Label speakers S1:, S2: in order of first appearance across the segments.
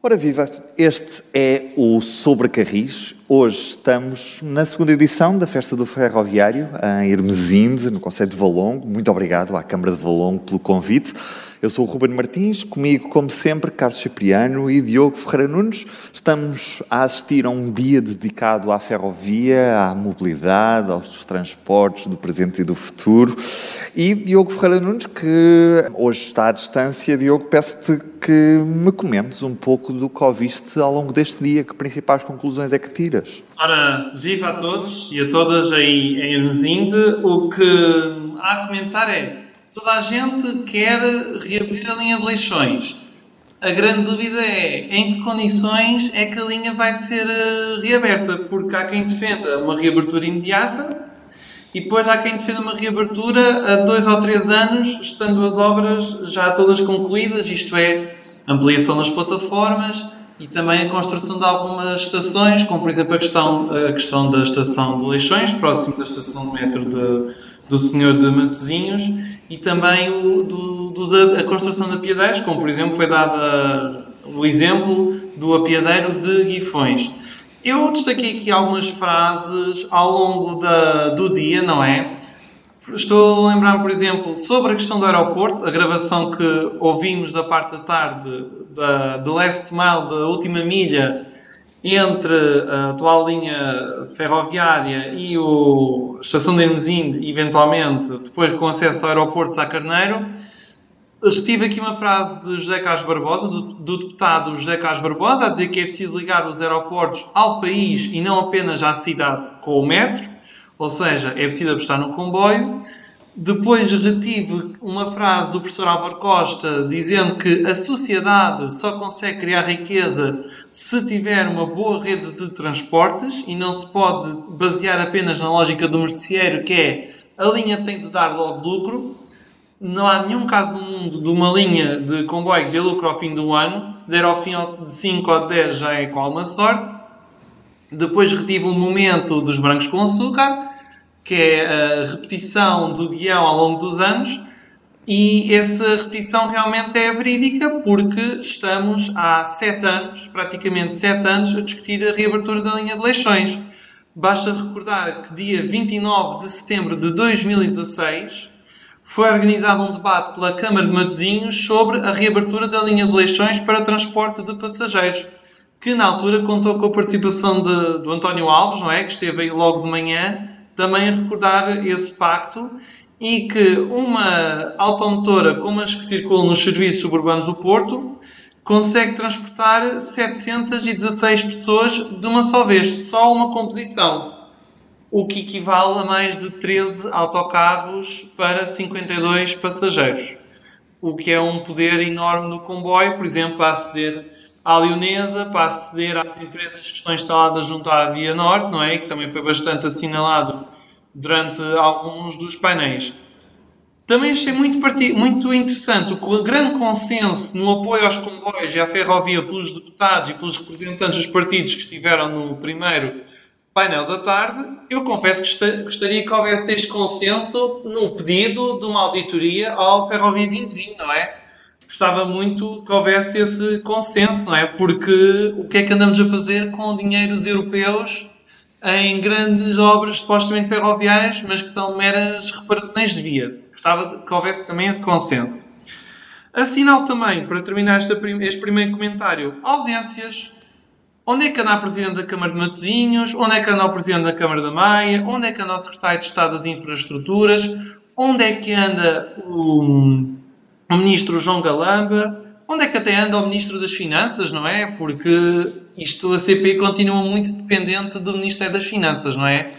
S1: Ora viva, este é o Sobre Carris. Hoje estamos na segunda edição da Festa do Ferroviário, em Hermesinde, no Conselho de Valongo. Muito obrigado à Câmara de Valongo pelo convite. Eu sou o Ruben Martins, comigo, como sempre, Carlos Cipriano e Diogo Ferreira Nunes. Estamos a assistir a um dia dedicado à ferrovia, à mobilidade, aos transportes do presente e do futuro. E Diogo Ferreira Nunes, que hoje está à distância, Diogo, peço-te que me comentes um pouco do que ouviste ao longo deste dia. Que principais conclusões é que tiras?
S2: Ora, viva a todos e a todas aí em Hermesinde. O que há a comentar é Toda a gente quer reabrir a linha de Leixões. A grande dúvida é em que condições é que a linha vai ser uh, reaberta, porque há quem defenda uma reabertura imediata e depois há quem defenda uma reabertura a dois ou três anos, estando as obras já todas concluídas, isto é, ampliação das plataformas e também a construção de algumas estações, como por exemplo a questão, a questão da estação de Leixões, próximo da estação de metro de, do Senhor de Matosinhos e também o, do, do, a construção de apiadeiros, como por exemplo foi dado o exemplo do apiadeiro de Guifões. Eu destaquei aqui algumas frases ao longo da, do dia, não é? Estou a lembrar, por exemplo, sobre a questão do aeroporto, a gravação que ouvimos da parte da tarde da, do Last Mile, da última milha, entre a atual linha ferroviária e a estação de Hermesinde, eventualmente, depois com acesso ao aeroporto a Carneiro, retive aqui uma frase de José Carlos Barbosa, do, do, deputado José Carlos Barbosa, a dizer que é preciso ligar os aeroportos ao país e não apenas à cidade com o metro, ou seja, é preciso apostar no comboio. Depois retive uma frase do professor Álvaro Costa dizendo que a sociedade só consegue criar riqueza se tiver uma boa rede de transportes e não se pode basear apenas na lógica do merceeiro, que é a linha tem de dar logo lucro. Não há nenhum caso no mundo de uma linha de comboio que dê lucro ao fim do ano. Se der ao fim de 5 ou de 10 já é com alguma sorte. Depois retive o momento dos brancos com açúcar que é a repetição do guião ao longo dos anos, e essa repetição realmente é verídica porque estamos há sete anos, praticamente sete anos, a discutir a reabertura da linha de Leixões. Basta recordar que dia 29 de setembro de 2016 foi organizado um debate pela Câmara de Matosinhos sobre a reabertura da linha de Leixões para transporte de passageiros, que na altura contou com a participação de, do António Alves, não é? que esteve aí logo de manhã, também recordar esse facto e que uma automotora como as que circulam nos serviços suburbanos do Porto consegue transportar 716 pessoas de uma só vez, só uma composição, o que equivale a mais de 13 autocarros para 52 passageiros, o que é um poder enorme no comboio, por exemplo, para aceder à Leonesa, para aceder às empresas que estão instaladas junto à Via Norte, não é? Que também foi bastante assinalado durante alguns dos painéis. Também achei muito, muito interessante o grande consenso no apoio aos comboios e à ferrovia pelos deputados e pelos representantes dos partidos que estiveram no primeiro painel da tarde. Eu confesso que gostaria que houvesse este consenso no pedido de uma auditoria ao Ferrovia 2020, não é? Gostava muito que houvesse esse consenso, não é? Porque o que é que andamos a fazer com dinheiros europeus em grandes obras supostamente ferroviárias, mas que são meras reparações de via? Gostava que houvesse também esse consenso. Assinal também, para terminar este, este primeiro comentário, ausências. Onde é que anda a Presidente da Câmara de Matosinhos? Onde é que anda o Presidente da Câmara da Maia? Onde é que anda o Secretário de Estado das Infraestruturas? Onde é que anda o o ministro João Galamba, onde é que até anda o ministro das Finanças, não é? Porque isto, a CP continua muito dependente do Ministério das Finanças, não é?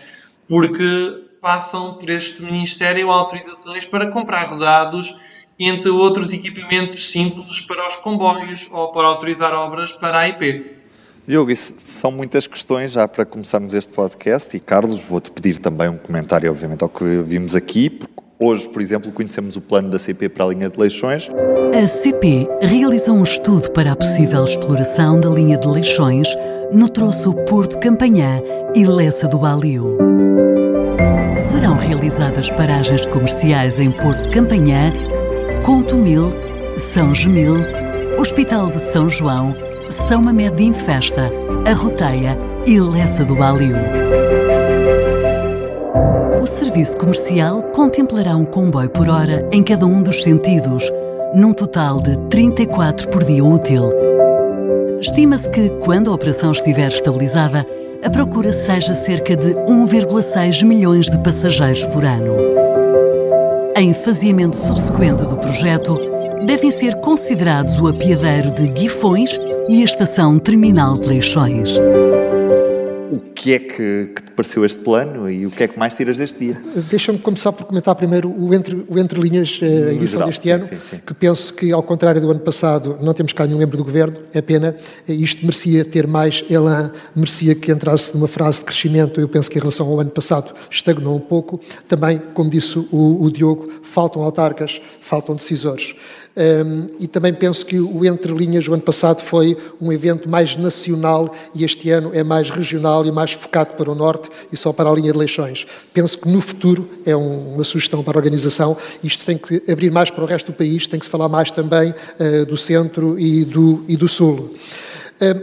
S2: Porque passam por este Ministério autorizações para comprar rodados, entre outros equipamentos simples para os comboios ou para autorizar obras para a IP.
S1: Diogo, isso são muitas questões já para começarmos este podcast e Carlos, vou-te pedir também um comentário, obviamente, ao que vimos aqui, porque Hoje, por exemplo, conhecemos o plano da CP para a linha de Leixões.
S3: A CP realizou um estudo para a possível exploração da linha de Leixões no troço Porto Campanhã e Lessa do Balio. Serão realizadas paragens comerciais em Porto Campanhã, Contumil, São Gemil, Hospital de São João, São Mamede Festa, Arroteia e Lessa do Baliu. O serviço comercial contemplará um comboio por hora em cada um dos sentidos, num total de 34 por dia útil. Estima-se que, quando a operação estiver estabilizada, a procura seja cerca de 1,6 milhões de passageiros por ano. Em faziamento subsequente do projeto, devem ser considerados o apiadeiro de Guifões e a estação terminal de Leixões
S1: que é que, que, pareceu este plano e o que é que mais tiras deste dia?
S4: Deixa-me começar por comentar primeiro o Entre, o entre Linhas, eh, a edição geral, deste sim, ano, sim, sim. que penso que, ao contrário do ano passado, não temos cá nenhum membro do Governo, é pena. Isto merecia ter mais elan, merecia que entrasse numa frase de crescimento. Eu penso que, em relação ao ano passado, estagnou um pouco. Também, como disse o, o Diogo, faltam autarcas, faltam decisores. E também penso que o Entre Linhas, o ano passado, foi um evento mais nacional e este ano é mais regional e mais focado para o Norte e só para a linha de Leixões. Penso que no futuro, é um, uma sugestão para a organização, isto tem que abrir mais para o resto do país, tem que se falar mais também uh, do Centro e do, e do Sul.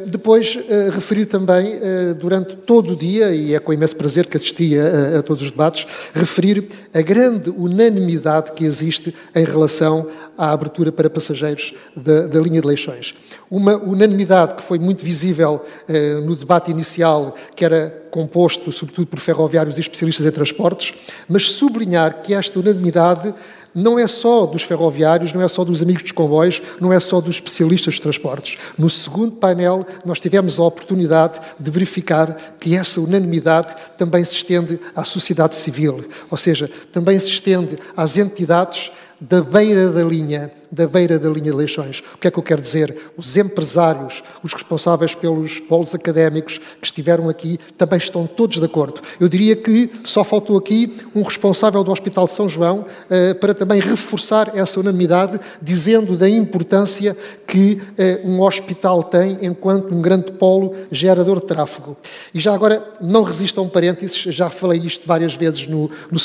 S4: Depois, eh, referir também, eh, durante todo o dia, e é com imenso prazer que assisti a, a, todos os debates, referir a grande unanimidade que existe em relação à abertura para passageiros da, da linha de Leixões. Uma unanimidade que foi muito visível eh, no debate inicial, que era composto sobretudo por ferroviários e especialistas em transportes, mas sublinhar que esta unanimidade não é só dos ferroviários, não é só dos amigos dos comboios, não é só dos especialistas de transportes. No segundo painel, nós tivemos a oportunidade de verificar que essa unanimidade também se estende à sociedade civil, ou seja, também se estende às entidades da beira da linha, da beira da linha de Leixões. O que é que eu quero dizer? Os empresários, os responsáveis pelos polos académicos que estiveram aqui, também estão todos de acordo. Eu diria que só faltou aqui um responsável do Hospital de São João uh, para também reforçar essa unanimidade, dizendo da importância que uh, um hospital tem enquanto um grande polo gerador de tráfego. E já agora, não resisto a um parênteses, já falei isto várias vezes no, no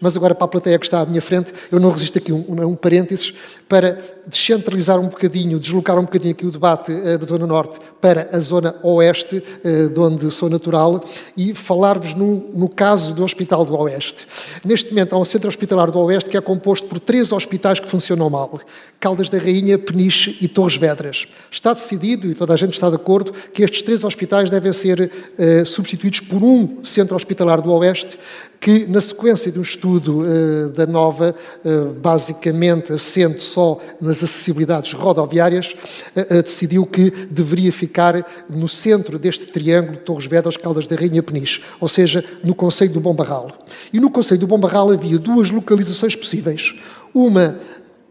S4: mas agora para a plateia que está à minha frente, eu não resisto aqui um, um parênteses para descentralizar um bocadinho, deslocar um bocadinho aqui o debate uh, da Zona Norte para a Zona Oeste, uh, de onde sou natural, e falar-vos no, no caso do Hospital do Oeste. Neste momento há um centro hospitalar do Oeste que é composto por três hospitais que funcionam mal. Caldas da Rainha, Peniche e Torres Vedras. Está decidido, e toda a gente está de acordo, que estes três hospitais devem ser uh, substituídos por um centro hospitalar do Oeste, que, na sequência de um estudo uh, da Nova, uh, basicamente assente só nas acessibilidades rodoviárias, uh, decidiu que deveria ficar no centro deste triângulo Torres Vedras, Caldas da Rainha Peniche, ou seja, no Conselho do Bom Barral. E no Conselho do Bom Barral havia duas localizações possíveis. Uma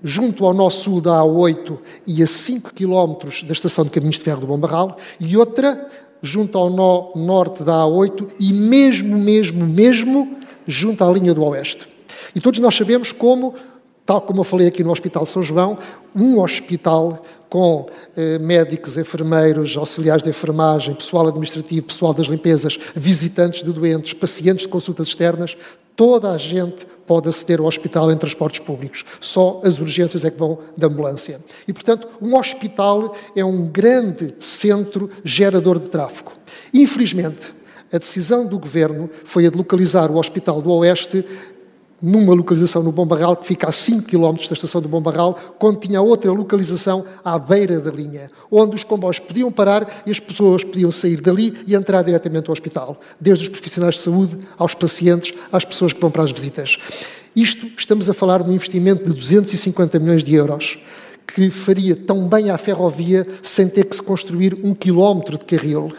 S4: junto ao nosso sul da A8 e a 5 km da estação de caminhos de ferro do Bom Barral, e outra junto ao nó norte da A8 e mesmo, mesmo, mesmo junto à linha do Oeste. E todos nós sabemos como, tal como eu falei aqui no Hospital São João, um hospital com eh, médicos, enfermeiros, auxiliares de enfermagem, pessoal administrativo, pessoal das limpezas, visitantes de doentes, pacientes de consultas externas, toda a gente pode aceder ao hospital em transportes públicos. Só as urgências é que vão da ambulância. E, portanto, um hospital é um grande centro gerador de tráfego. Infelizmente, a decisão do governo foi a de localizar o Hospital do Oeste numa localização no Bom Barral, que fica a 5 km da estação do Bom Barral, quando tinha outra localização à beira da linha, onde os comboios podiam parar e as pessoas podiam sair dali e entrar diretamente ao hospital, desde os profissionais de saúde aos pacientes, às pessoas que vão para as visitas. Isto, estamos a falar de um investimento de 250 milhões de euros, que faria tão bem à ferrovia sem ter que se construir um quilómetro de carril.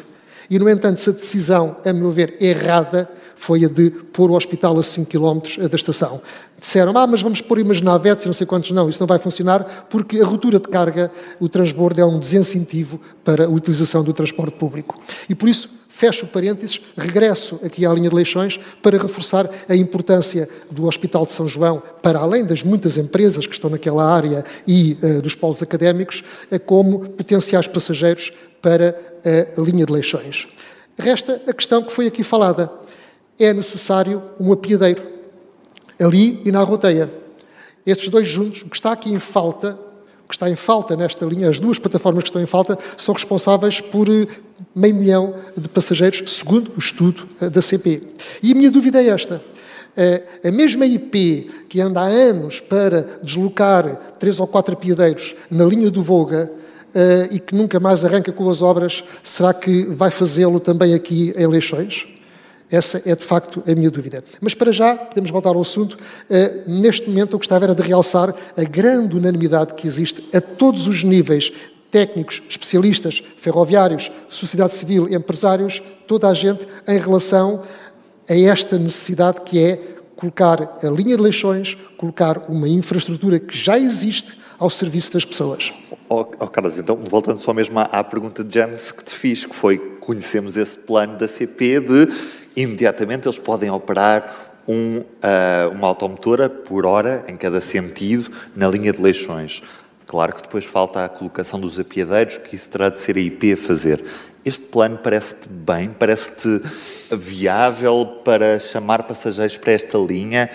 S4: E, no entanto, essa decisão, a meu ver, errada, foi a de pôr o hospital a 5 km da estação. Disseram, ah, mas vamos pôr imaginavetes e não sei quantos. Não, isso não vai funcionar porque a ruptura de carga, o transbordo é um desincentivo para a utilização do transporte público. E por isso, fecho parênteses, regresso aqui à linha de Leixões para reforçar a importância do Hospital de São João, para além das muitas empresas que estão naquela área e uh, dos polos académicos, uh, como potenciais passageiros para a linha de Leixões. Resta a questão que foi aqui falada é necessário um apiadeiro, ali e na roteia. Estes dois juntos, o que está aqui em falta, que está em falta nesta linha, as duas plataformas que estão em falta, são responsáveis por eh, meio milhão de passageiros, segundo o estudo eh, da CP. E a minha dúvida é esta. Eh, a mesma IP que anda há anos para deslocar três ou quatro piadeiros na linha do Volga e que nunca mais arranca com as obras, será que vai fazê-lo também aqui em Leixões? Essa é de facto a minha dúvida. Mas para já, podemos voltar ao assunto. Uh, neste momento, eu gostava era de realçar a grande unanimidade que existe a todos os níveis técnicos, especialistas, ferroviários, sociedade civil, empresários, toda a gente em relação a esta necessidade que é colocar a linha de leixões, colocar uma infraestrutura que já existe ao serviço das pessoas.
S1: Oh, oh Carlos, então, voltando só mesmo à, à pergunta de Janice que te fiz, que foi, conhecemos esse plano da CP de imediatamente eles podem operar um, uh, uma automotora por hora em cada sentido na linha de leixões. Claro que depois falta a colocação dos apiadeiros, que isso terá de ser a IP a fazer. Este plano parece-te bem, parece-te viável para chamar passageiros para esta linha?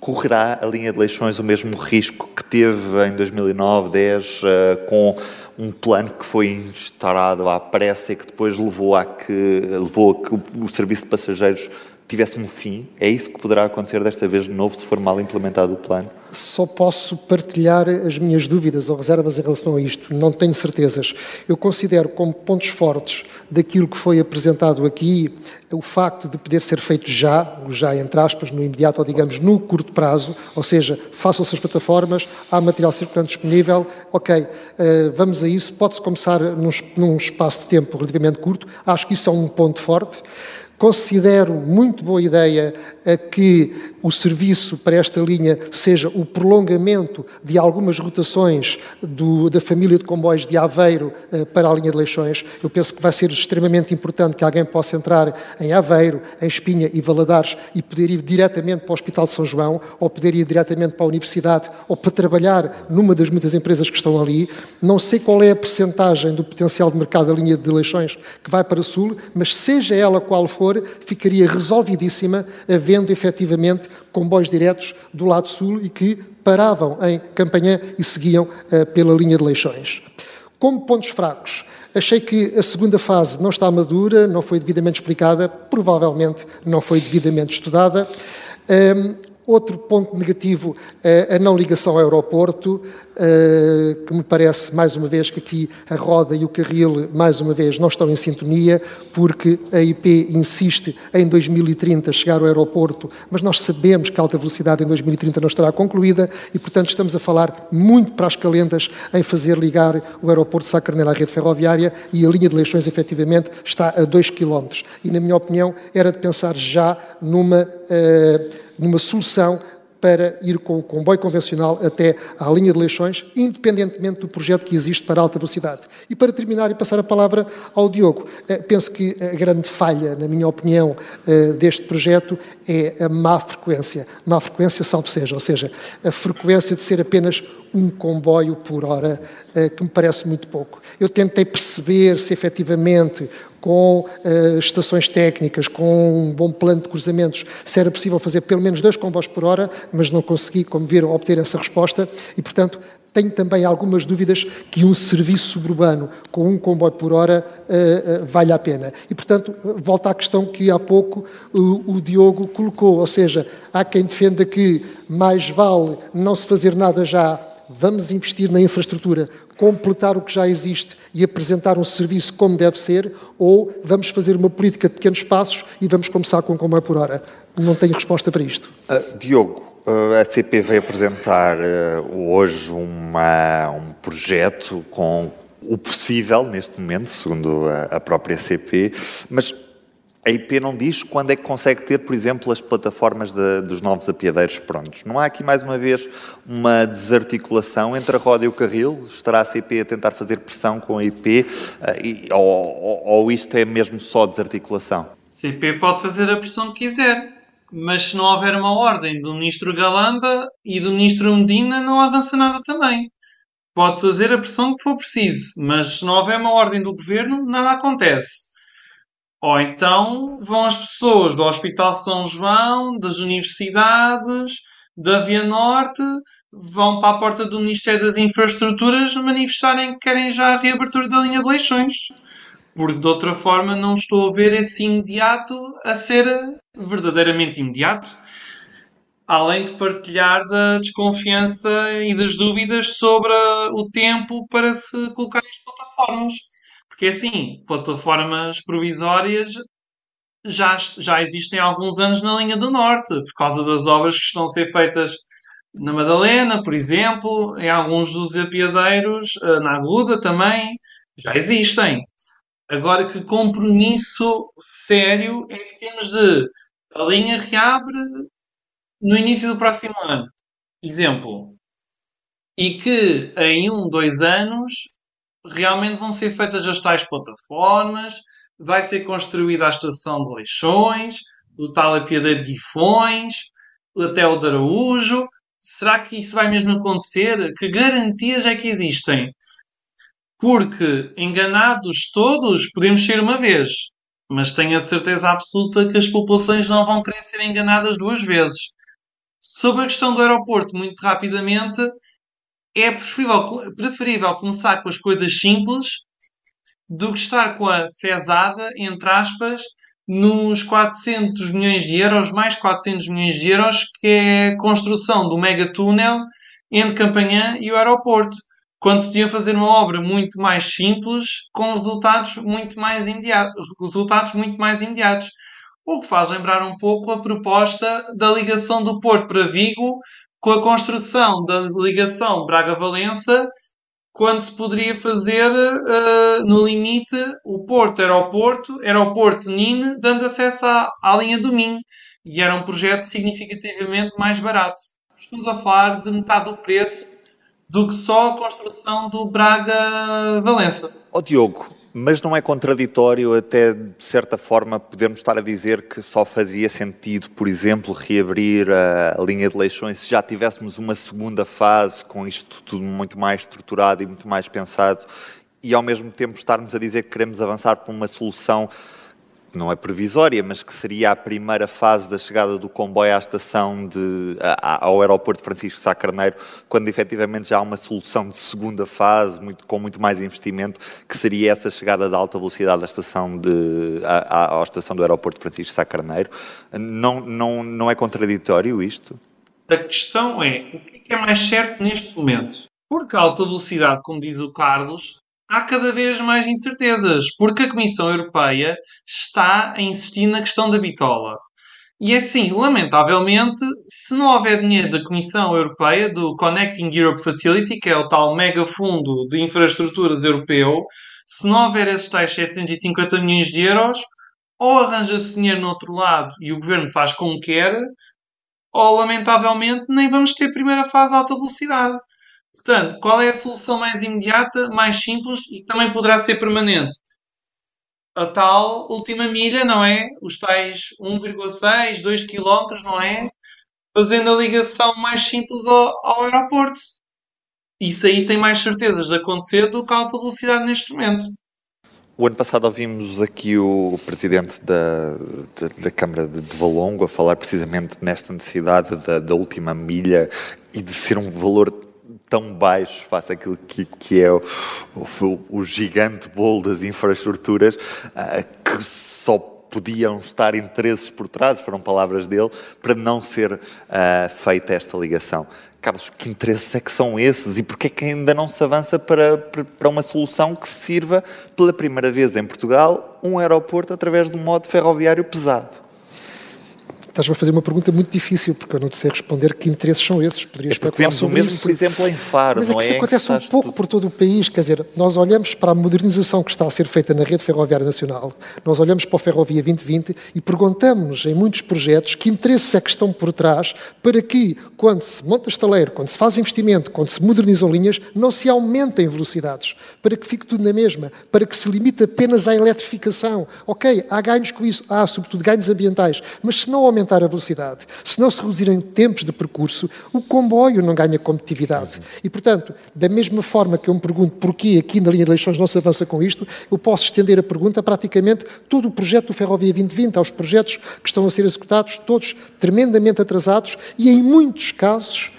S1: Correrá a linha de leixões o mesmo risco que teve em 2009, 10, uh, com um plano que foi instaurado à pressa e que depois levou a que, levou a que o, serviço de passageiros tivesse um fim? É isso que poderá acontecer desta vez de novo, se for mal implementado o plano?
S4: Só posso partilhar as minhas dúvidas ou reservas em relação a isto, não tenho certezas. Eu considero como pontos fortes daquilo que foi apresentado aqui o facto de poder ser feito já, já entre aspas, no imediato ou digamos no curto prazo, ou seja, façam-se as plataformas, há material circulante disponível, ok, eh, vamos a isso, pode-se começar num, espaço de tempo relativamente curto, acho que isso é um ponto forte. Considero muito boa ideia que o serviço para esta linha seja o prolongamento de algumas rotações do, da família de comboios de Aveiro eh, para a linha de Leixões. Eu penso que vai ser extremamente importante que alguém possa entrar em Aveiro, em Espinha e Valadares e poder ir diretamente para o Hospital de São João, ou poder ir diretamente para a Universidade, ou para trabalhar numa das muitas empresas que estão ali. Não sei qual é a percentagem do potencial de mercado da linha de Leixões que vai para o Sul, mas seja ela qual for, ficaria resolvidíssima havendo efetivamente comboios diretos do lado sul e que paravam em Campanhã e seguiam uh, pela linha de Leixões. Como pontos fracos, achei que a segunda fase não está madura, não foi devidamente explicada, provavelmente não foi devidamente estudada. Um, Outro ponto negativo é a não ligação ao aeroporto, eh, que me parece, mais uma vez, que aqui a roda e o carril, mais uma vez, não estão em sintonia, porque a IP insiste em 2030 chegar ao aeroporto, mas nós sabemos que a alta velocidade em 2030 não estará concluída e, portanto, estamos a falar muito para as calendas em fazer ligar o aeroporto de Sá Carneiro à rede ferroviária e a linha de Leixões, efetivamente, está a 2 km. E, na minha opinião, era de pensar já numa. Uh, numa solução para ir com o comboio convencional até à linha de Leixões, independentemente do projeto que existe para alta velocidade. E para terminar e passar a palavra ao Diogo, eh, penso que a grande falha, na minha opinião, eh, deste projeto é a má frequência. Má frequência, salvo seja, ou seja, a frequência de ser apenas um comboio por hora, eh, que me parece muito pouco. Eu tentei perceber se efetivamente com uh, estações técnicas, com um bom plano de cruzamentos, se era possível fazer pelo menos dois comboios por hora, mas não consegui, como viram, obter essa resposta e, portanto, tenho também algumas dúvidas que um serviço suburbano com um comboio por hora uh, uh, vale a pena. E, portanto, volta à questão que há pouco o, o Diogo colocou, ou seja, há quem defenda que mais vale não se fazer nada já vamos investir na infraestrutura, completar o que já existe e apresentar um serviço como deve ser, ou vamos fazer uma política de pequenos passos e vamos começar com como é por hora? Não tenho resposta para isto.
S1: Uh, Diogo, a CP veio apresentar uh, hoje uma, um projeto com o possível neste momento, segundo a, própria CP, mas a IP não diz quando é que consegue ter, por exemplo, as plataformas de, dos novos apiadeiros prontos. Não há aqui, mais uma vez, uma desarticulação entre a roda e o carril? Estará a CP a tentar fazer pressão com a IP? Uh, ou, ou, ou, isto é mesmo só desarticulação?
S2: CP pode fazer a pressão que quiser, mas se não houver uma ordem do Ministro Galamba e do Ministro Medina, não avança nada também. Pode fazer a pressão que for preciso, mas se não houver uma ordem do Governo, nada acontece. Ou então vão as pessoas do Hospital São João, das universidades, da Via Norte vão para a porta do Ministério das Infraestruturas manifestarem que querem já a reabertura da linha de Leixões. Porque de outra forma não estou a ver esse imediato a ser verdadeiramente imediato. Além de partilhar da desconfiança e das dúvidas sobre o tempo para se colocar as plataformas. Porque assim, plataformas provisórias já, já existem há alguns anos na linha do Norte, por causa das obras que estão a ser feitas na Madalena, por exemplo, em alguns dos apiadeiros, eh, na Aguda também, já existem. Agora, que compromisso sério é que temos de a linha reabre no início do próximo ano, exemplo, e que em um, dois anos realmente vão ser feitas as tais plataformas, vai ser construída a estação de Leixões, o tal apiadeiro de Guifões, até o de Araújo. Será que isso vai mesmo acontecer? Que garantias é que existem? Porque enganados todos podemos ser uma vez, mas tenho a certeza absoluta que as populações não vão querer ser enganadas duas vezes. Sobre a questão do aeroporto, muito rapidamente, é preferível, preferível começar com as coisas simples do que estar com a fezada, entre aspas, nos 400 milhões de euros, mais 400 milhões de euros, que é a construção do mega túnel entre Campanhã e o aeroporto. Quando se podia fazer uma obra muito mais simples, com resultados muito mais imediatos. Resultados muito mais imediatos. O que faz lembrar um pouco a proposta da ligação do Porto para Vigo com a construção da ligação Braga-Valença quando se poderia fazer uh, no limite o Porto Aeroporto, Aeroporto NIN, dando acesso à, à linha do Minho. E era um projeto significativamente mais barato. Estamos a falar de metade do preço do que só a construção do Braga-Valença.
S1: Ó oh, Diogo, mas não é contraditório, até de certa forma, podermos estar a dizer que só fazia sentido, por exemplo, reabrir a, linha de Leixões se já tivéssemos uma segunda fase com isto tudo muito mais estruturado e muito mais pensado e ao mesmo tempo estarmos a dizer que queremos avançar para uma solução não é previsória, mas que seria a primeira fase da chegada do comboio à estação de, ao aeroporto Francisco Sá Carneiro, quando efetivamente já há uma solução de segunda fase, muito, com muito mais investimento, que seria essa chegada de alta velocidade à estação, de, à, estação do aeroporto Francisco Sá Carneiro. Não, não, não é contraditório isto?
S2: A questão é, o que é, é mais certo neste momento? Porque a alta velocidade, como diz o Carlos, há cada vez mais incertezas, porque a Comissão Europeia está a insistir na questão da bitola. E é assim, lamentavelmente, se não houver dinheiro da Comissão Europeia, do Connecting Europe Facility, que é o tal mega fundo de infraestruturas europeu, se não houver esses tais 750 milhões de euros, ou arranja-se dinheiro no outro lado e o governo faz como quer, ou lamentavelmente nem vamos ter primeira fase de alta velocidade. Portanto, qual é a solução mais imediata, mais simples e que também poderá ser permanente? A tal última milha, não é? Os tais 1,6, 2 km, não é? Fazendo a ligação mais simples ao, ao aeroporto. Isso aí tem mais certezas de acontecer do que a alta velocidade neste momento.
S1: O ano passado ouvimos aqui o presidente da, da, da Câmara de, de Valongo a falar precisamente nesta necessidade da, da última milha e de ser um valor tão baixo face àquilo que, que é o, o, o, gigante bolo das infraestruturas, uh, que só podiam estar interesses por trás, foram palavras dele, para não ser uh, feita esta ligação. Carlos, que interesses é que são esses e porquê é que ainda não se avança para, para uma solução que sirva pela primeira vez em Portugal um aeroporto através de um modo ferroviário pesado?
S4: Estás-me a fazer uma pergunta muito difícil, porque eu não te sei responder que interesses são esses.
S1: Poderias é porque vemos o mesmo, isso. por exemplo, em Faro,
S4: Mas
S1: não
S4: é? Que isso acontece um pouco tudo... por todo o país. Quer dizer, nós olhamos para a modernização que está a ser feita na rede ferroviária nacional, nós olhamos para a Ferrovia 2020 e perguntamos-nos em muitos projetos que interesses é que estão por trás para que, quando se monta estaleiro, quando se faz investimento, quando se modernizam linhas, não se aumentem velocidades, para que fique tudo na mesma, para que se limite apenas à eletrificação. Ok, há ganhos com isso, há sobretudo ganhos ambientais, mas se não aumentar aumentar a velocidade, se não se reduzirem tempos de percurso, o comboio não ganha competitividade. E, portanto, da mesma forma que eu me pergunto porquê aqui na linha de eleições não se avança com isto, eu posso estender a pergunta a praticamente todo o projeto do Ferrovia 2020, aos projetos que estão a ser executados, todos tremendamente atrasados e, em muitos casos,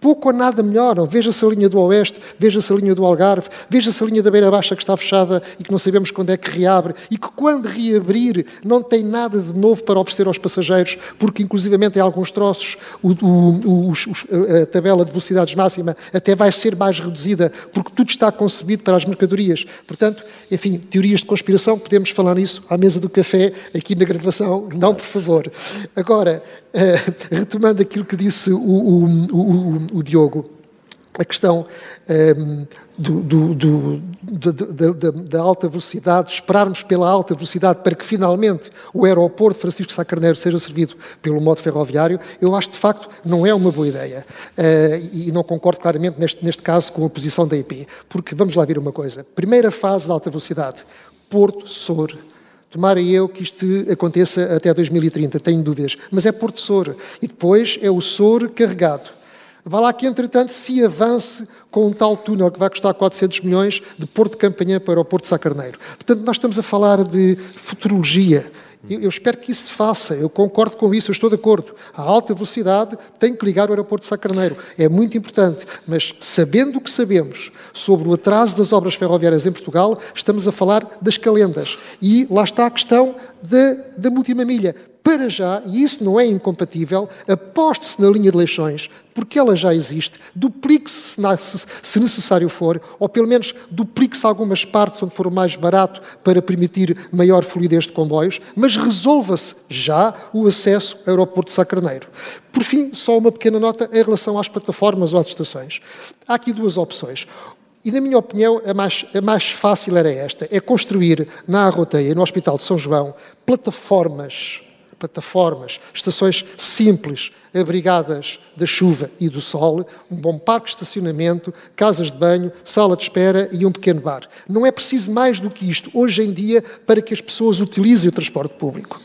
S4: pouco ou nada melhoram. Veja-se a linha do Oeste, veja-se a linha do Algarve, veja-se a linha da Beira Baixa que está fechada e que não sabemos quando é que reabre e que quando reabrir não tem nada de novo para oferecer aos passageiros, porque inclusivamente em alguns troços o, o, o, a tabela de velocidades máxima até vai ser mais reduzida porque tudo está concebido para as mercadorias. Portanto, enfim, teorias de conspiração, podemos falar nisso à mesa do café, aqui na gravação, não por favor. Agora, uh, retomando aquilo que disse o, o Diogo, a questão um, ehm, do, do, do, da, alta velocidade, esperarmos pela alta velocidade para que finalmente o aeroporto Francisco Sá Carneiro seja servido pelo modo ferroviário, eu acho de facto não é uma boa ideia. Uh, e não concordo claramente neste, neste caso com a posição da IP. Porque vamos lá ver uma coisa. Primeira fase da alta velocidade, Porto Sor. Tomara eu que isto aconteça até 2030, tenho dúvidas. Mas é Porto Sor. E depois é o Sor carregado Vá lá que, entretanto, se avance com um tal túnel que vai custar 400 milhões de Porto de Campanhã para o Porto de Sacarneiro. Portanto, nós estamos a falar de futurologia. Eu, espero que isso se faça, eu concordo com isso, eu estou de acordo. A alta velocidade tem que ligar o aeroporto de Sacarneiro, é muito importante, mas sabendo o que sabemos sobre o atraso das obras ferroviárias em Portugal, estamos a falar das calendas. E lá está a questão da, da para já, e isso não é incompatível, aposte-se na linha de eleições, porque ela já existe, duplique-se se necessário for, ou pelo menos duplique-se algumas partes onde for mais barato para permitir maior fluidez de comboios, mas resolva-se já o acesso ao aeroporto de Sacraneiro. Por fim, só uma pequena nota em relação às plataformas ou às estações. Há aqui duas opções. E, na minha opinião, a mais, a mais fácil era esta: é construir na Arroteia, no Hospital de São João, plataformas plataformas, estações simples, abrigadas da chuva e do sol, um bom parque de estacionamento, casas de banho, sala de espera e um pequeno bar. Não é preciso mais do que isto hoje em dia para que as pessoas utilizem o transporte público.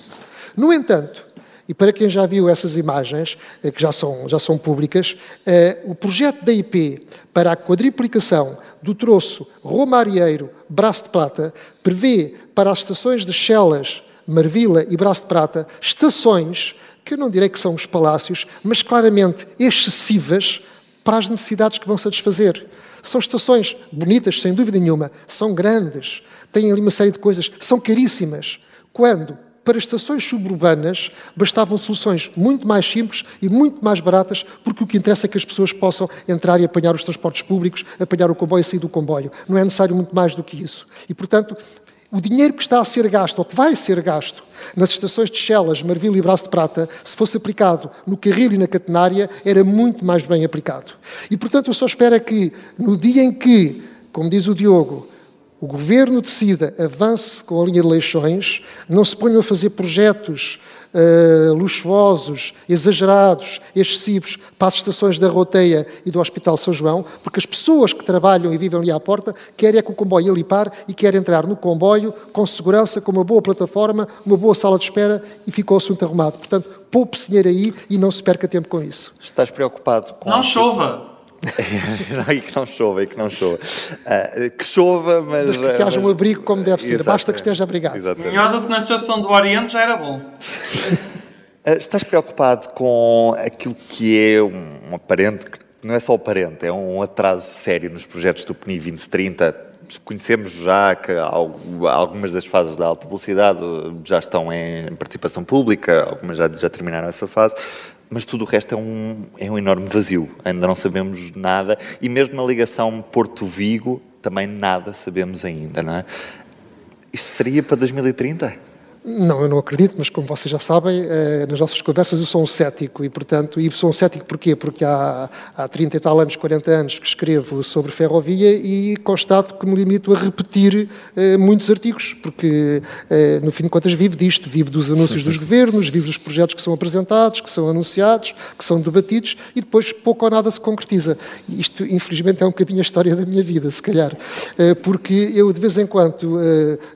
S4: No entanto, e para quem já viu essas imagens, eh, que já são, já são públicas, eh, o projeto da IP para a quadriplicação do troço Romarieiro Braço de Prata prevê para as estações de Chelas, Marvila e Braço de Prata, estações que eu não direi que são os palácios, mas claramente excessivas para as necessidades que vão satisfazer. São estações bonitas, sem dúvida nenhuma, são grandes, têm ali uma série de coisas, são caríssimas. Quando, para estações suburbanas, bastavam soluções muito mais simples e muito mais baratas, porque o que interessa é que as pessoas possam entrar e apanhar os transportes públicos, apanhar o comboio e sair do comboio. Não é necessário muito mais do que isso. E, portanto, o dinheiro que está a ser gasto, ou que vai ser gasto, nas estações de Chelas, Marvila e Braço de Prata, se fosse aplicado no Carril e na Catenária, era muito mais bem aplicado. E, portanto, eu só espero é que, no dia em que, como diz o Diogo, o Governo decida, avance com a linha de eleições, não se ponham a fazer projetos uh, luxuosos, exagerados, excessivos para as estações da Roteia e do Hospital São João, porque as pessoas que trabalham e vivem ali à porta querem é que o comboio ali pare e querem entrar no comboio com segurança, com uma boa plataforma, uma boa sala de espera e ficou o assunto arrumado. Portanto, poupe-se dinheiro aí e não se perca tempo com isso.
S1: Estás preocupado com...
S2: Não chova!
S1: e que não chova, e que não chova. Uh, que chova, mas.
S4: mas que, que haja um abrigo como deve ser, basta que esteja abrigado.
S2: Exatamente. Melhor do que na estação do Oriente já era bom.
S1: Uh, estás preocupado com aquilo que é um, um aparente, não é só aparente, é um atraso sério nos projetos do PNI 2030? Conhecemos já que algumas das fases da alta velocidade já estão em participação pública, algumas já, já terminaram essa fase mas tudo o resto é um, é um enorme vazio. Ainda não sabemos nada. E mesmo na ligação Porto-Vigo, também nada sabemos ainda, não é? Isto seria para 2030?
S4: Não, eu não acredito, mas como vocês já sabem, eh, nas nossas conversas eu sou um cético e, portanto, e sou um cético porquê? Porque há, há 30 e tal anos, 40 anos que escrevo sobre ferrovia e constato que me limito a repetir eh, muitos artigos, porque, eh, no fim de contas, vivo disto, vivo dos anúncios dos governos, vivo dos projetos que são apresentados, que são anunciados, que são debatidos e depois pouco ou nada se concretiza. Isto, infelizmente, é um bocadinho a história da minha vida, se calhar, porque eu, de vez em quando,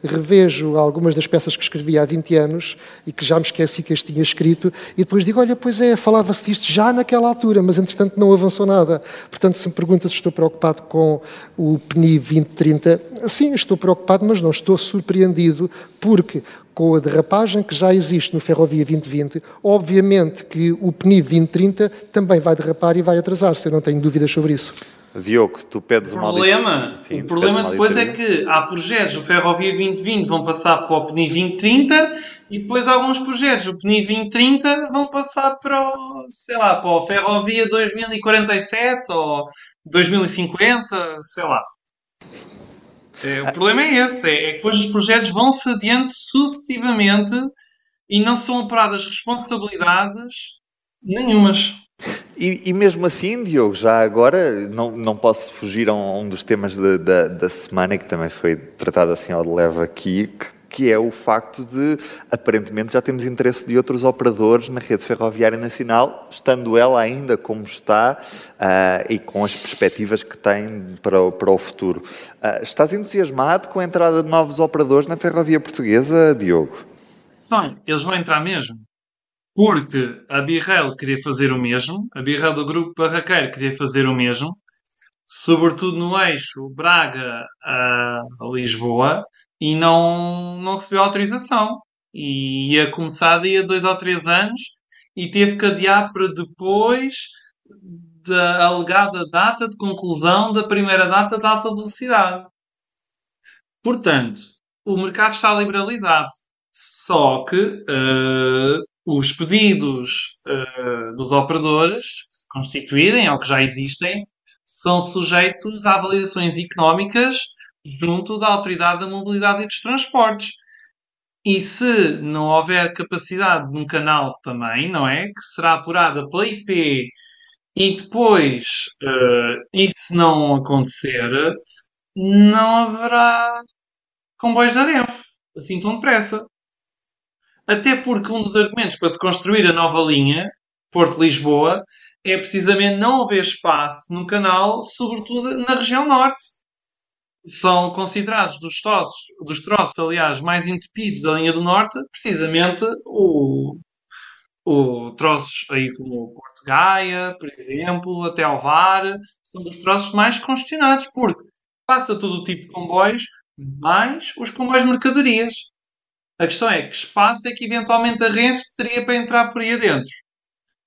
S4: revejo algumas das peças que escrevi há 20 anos e que já me esqueci que este tinha escrito, e depois digo, olha, pois é, falava-se disto já naquela altura, mas entretanto não avançou nada. Portanto, se me pergunta se estou preocupado com o PNI 2030, sim, estou preocupado, mas não estou surpreendido, porque com a derrapagem que já existe no Ferrovia 2020, obviamente que o PNI 2030 também vai derrapar e vai atrasar-se, eu não tenho dúvidas sobre isso.
S1: Diogo, tu pedes
S2: uma problema, Sim, O problema depois é que há projetos, o Ferrovia 2020 vão passar para o PNI 2030 e depois alguns projetos, o PNI 2030 vão passar para o, sei lá, para o Ferrovia 2047 ou 2050, sei lá. É, o problema é esse, é, é que depois os projetos vão se adiante sucessivamente e não são apuradas responsabilidades nenhumas.
S1: E, e, mesmo assim, Diogo, já agora, não, não posso fugir a um, dos temas de, da, semana, que também foi tratado assim ao de leva aqui, que, que, é o facto de, aparentemente, já temos interesse de outros operadores na rede ferroviária nacional, estando ela ainda como está uh, e com as perspectivas que tem para o, para o futuro. Uh, estás entusiasmado com a entrada de novos operadores na ferrovia portuguesa, Diogo?
S2: Bem, eles vão entrar mesmo porque a Birrell queria fazer o mesmo, a Birrell do grupo Barraqueiro queria fazer o mesmo, sobretudo no eixo Braga a Lisboa, e não, não recebeu autorização. E ia começar daí a dois ou três anos e teve que adiar para depois da alegada data de conclusão da primeira data de alta velocidade. Portanto, o mercado está liberalizado. Só que uh, os pedidos uh, dos operadores que se constituírem ou que já existem são sujeitos a avaliações económicas junto da Autoridade da Mobilidade e dos Transportes. E se não houver capacidade num canal também, não é? Que será apurada pela IP e depois, uh, isso não acontecer, não haverá comboios da Renfe, assim tão depressa. Até porque um dos argumentos para se construir a nova linha Porto-Lisboa é precisamente não haver espaço no canal, sobretudo na região norte. São considerados dos troços, dos troços aliás, mais entupidos da linha do norte, precisamente o, o troços aí como Porto Gaia, por exemplo, até Alvar, são dos troços mais congestionados, porque passa todo o tipo de comboios, mais os comboios de mercadorias. A questão é que espaço é que eventualmente a Renfe teria para entrar por aí adentro.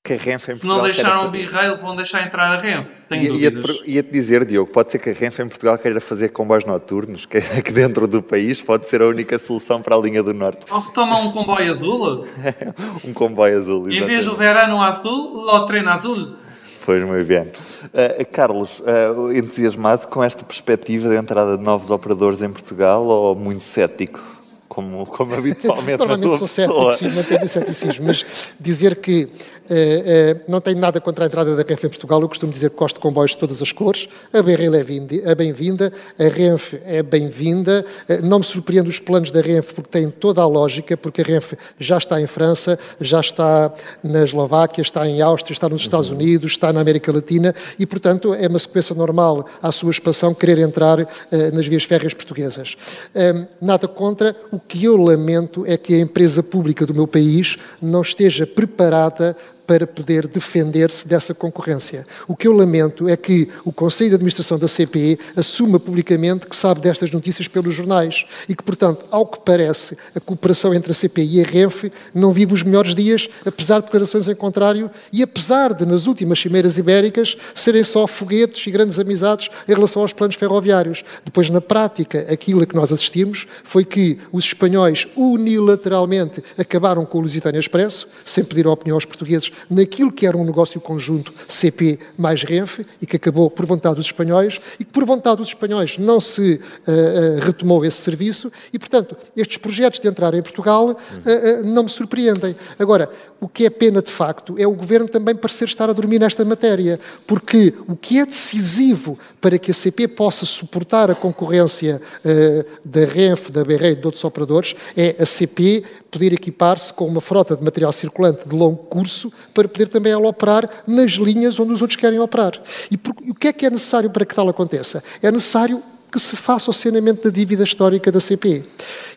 S1: Que a Renfe em
S2: Se não deixaram o B-Rail, vão deixar entrar a Renfe. Tenho
S1: ia, dúvidas. Ia-te dizer, Diogo, pode ser que a Renfe em Portugal queira fazer comboios noturnos, que aqui dentro do país pode ser a única solução para a linha do Norte.
S2: Ou retoma um comboio azul?
S1: um comboio azul,
S2: exatamente. Em vez do verano azul, o trem azul.
S1: Pois, muito bem. Uh, Carlos, uh, entusiasmado com esta perspectiva de entrada de novos operadores em Portugal ou muito cético? Como, como habitualmente
S4: Normalmente
S1: na
S4: tua sou pessoa. cético, sim, mantenho o ceticismo, mas dizer que não tenho nada contra a entrada da Renfe em Portugal, eu costumo dizer que gosto de comboios de todas as cores, a BRL é, é bem-vinda, a Renfe é bem-vinda, não me surpreendo os planos da Renfe porque têm toda a lógica, porque a Renfe já está em França, já está na Eslováquia, está em Áustria, está nos Estados uhum. Unidos, está na América Latina e, portanto, é uma sequência normal à sua expansão querer entrar nas vias férreas portuguesas. nada contra, o que eu lamento é que a empresa pública do meu país não esteja preparada para poder defender-se dessa concorrência. O que eu lamento é que o Conselho de Administração da CPE assuma publicamente que sabe destas notícias pelos jornais e que, portanto, ao que parece, a cooperação entre a CPE e a Renfe não vive os melhores dias, apesar de declarações em contrário e apesar de, nas últimas cimeiras ibéricas, serem só foguetes e grandes amizades em relação aos planos ferroviários. Depois, na prática, aquilo a que nós assistimos foi que os espanhóis unilateralmente acabaram com o Lusitânia Expresso, sem pedir a opinião aos portugueses naquilo que era um negócio conjunto CP mais Renfe e que acabou por vontade dos espanhóis e que por vontade dos espanhóis não se uh, uh, retomou esse serviço e, portanto, estes projetos de entrar em Portugal uh, não me surpreendem. Agora, o que é pena de facto é o Governo também parecer estar a dormir nesta matéria, porque o que é decisivo para que a CP possa suportar a concorrência da Renfe, da BR e de outros operadores é a CP poder equipar-se com uma frota de material circulante de longo curso para poder também ela operar nas linhas onde os outros querem operar. E por, o que é que é necessário para que tal aconteça? É necessário que se faça o saneamento da dívida histórica da CP.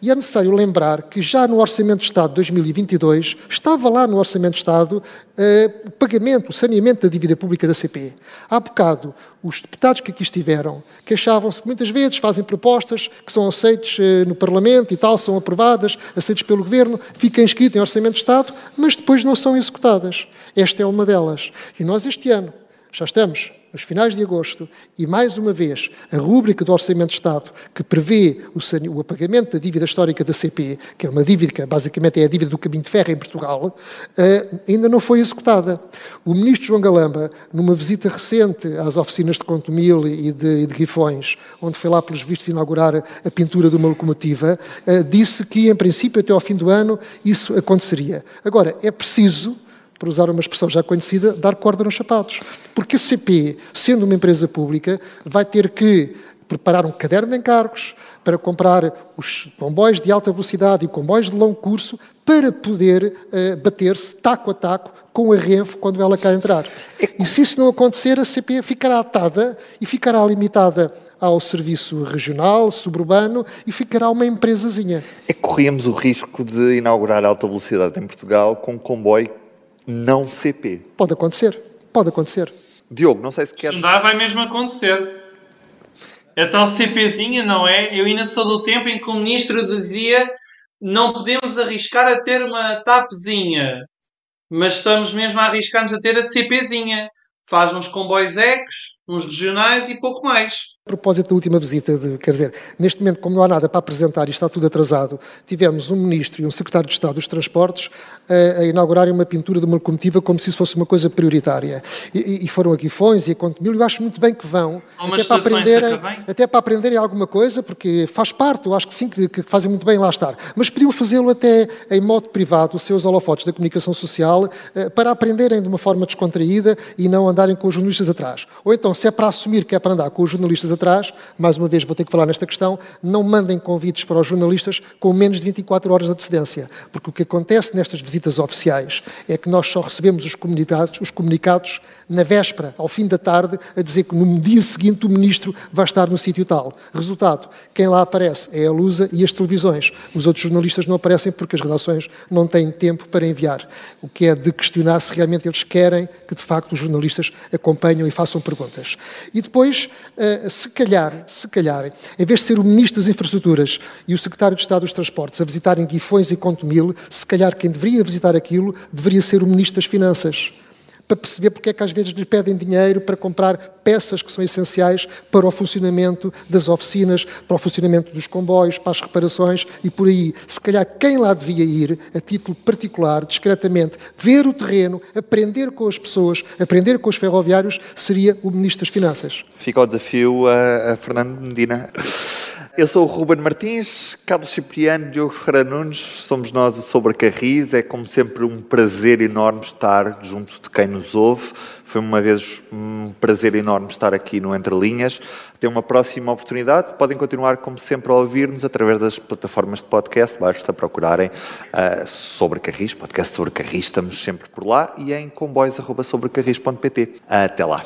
S4: E é necessário lembrar que já no Orçamento de Estado de 2022 estava lá no Orçamento de Estado uh, o pagamento, o saneamento da dívida pública da CP. Há bocado, os deputados que aqui estiveram queixavam-se que muitas vezes fazem propostas que são aceitas uh, no Parlamento e tal, são aprovadas, aceitas pelo Governo, ficam inscritas em Orçamento de Estado, mas depois não são executadas. Esta é uma delas. E nós este ano já estamos nos finais de agosto, e mais uma vez a rúbrica do Orçamento de Estado que prevê o, apagamento da dívida histórica da CP, que é uma dívida que basicamente é a dívida do caminho de ferro em Portugal, uh, ainda não foi executada. O ministro João Galamba, numa visita recente às oficinas de Contomil e de, e de Guifões, onde foi lá pelos vistos inaugurar a pintura de uma locomotiva, uh, disse que em princípio até ao fim do ano isso aconteceria. Agora, é preciso para usar uma expressão já conhecida, dar corda nos sapatos. Porque a CP, sendo uma empresa pública, vai ter que preparar um caderno de encargos para comprar os comboios de alta velocidade e comboios de longo curso para poder uh, bater-se taco a taco com a Renfe quando ela cá entrar. E se isso não acontecer, a CP ficará atada e ficará limitada ao serviço regional, suburbano e ficará uma empresazinha.
S1: É que corríamos o risco de inaugurar alta velocidade em Portugal com um comboio não CP.
S4: Pode acontecer, pode acontecer.
S1: Diogo, não sei se quer.
S2: Estudar vai mesmo acontecer. A tal CPzinha, não é? Eu ainda sou do tempo em que o ministro dizia não podemos arriscar a ter uma TAPzinha, mas estamos mesmo a arriscar-nos a ter a CPzinha. Faz uns comboios ecos, uns regionais e pouco mais.
S4: A propósito da última visita, de, quer dizer, neste momento, como não há nada para apresentar e está tudo atrasado, tivemos um ministro e um secretário de Estado dos Transportes a, a inaugurarem uma pintura de uma locomotiva como se isso fosse uma coisa prioritária. E, e foram a Guifões e a Conte Mil, eu acho muito bem que vão,
S2: até para, aprenderem,
S4: até para aprenderem alguma coisa, porque faz parte, eu acho que sim, que, que fazem muito bem lá estar. Mas podiam fazê-lo até em modo privado, os seus holofotes da comunicação social, eh, para aprenderem de uma forma descontraída e não andarem com os jornalistas atrás. Ou então, se é para assumir que é para andar com os jornalistas atrás, mais uma vez vou ter que falar nesta questão, não mandem convites para os jornalistas com menos de 24 horas de antecedência, porque o que acontece nestas visitas oficiais é que nós só recebemos os comunicados, os comunicados na véspera, ao fim da tarde, a dizer que no dia seguinte o ministro vai estar no sítio tal. Resultado, quem lá aparece é a Lusa e as televisões. Os outros jornalistas não aparecem porque as redações não têm tempo para enviar. O que é de questionar se realmente eles querem que, de facto, os jornalistas acompanham e façam perguntas. E depois, eh, se calhar, se calhar, em vez de ser o Ministro das Infraestruturas e o Secretário de Estado dos Transportes a visitarem Guifões e Contomil, se calhar quem deveria visitar aquilo deveria ser o Ministro das Finanças para perceber porque é que às vezes lhe pedem dinheiro para comprar peças que são essenciais para o funcionamento das oficinas, para o funcionamento dos comboios, para as reparações e por aí. Se calhar quem lá devia ir, a título particular, discretamente, ver o terreno, aprender com as pessoas, aprender com os ferroviários, seria o Ministro das Finanças.
S1: Fica o desafio a, a Fernando Medina. Eu sou o Ruben Martins, Carlos Cipriano, Diogo Ferreira Nunes, somos nós o Sobre Carris. É como sempre um prazer enorme estar junto de quem nos ouve. Foi uma vez um prazer enorme estar aqui no Entre Linhas. Até uma próxima oportunidade. Podem continuar, como sempre, a ouvir-nos através das plataformas de podcast. Basta procurarem uh, Sobre podcast Sobre Carris. Estamos sempre por lá e em comboios.sobrecarris.pt. Até lá.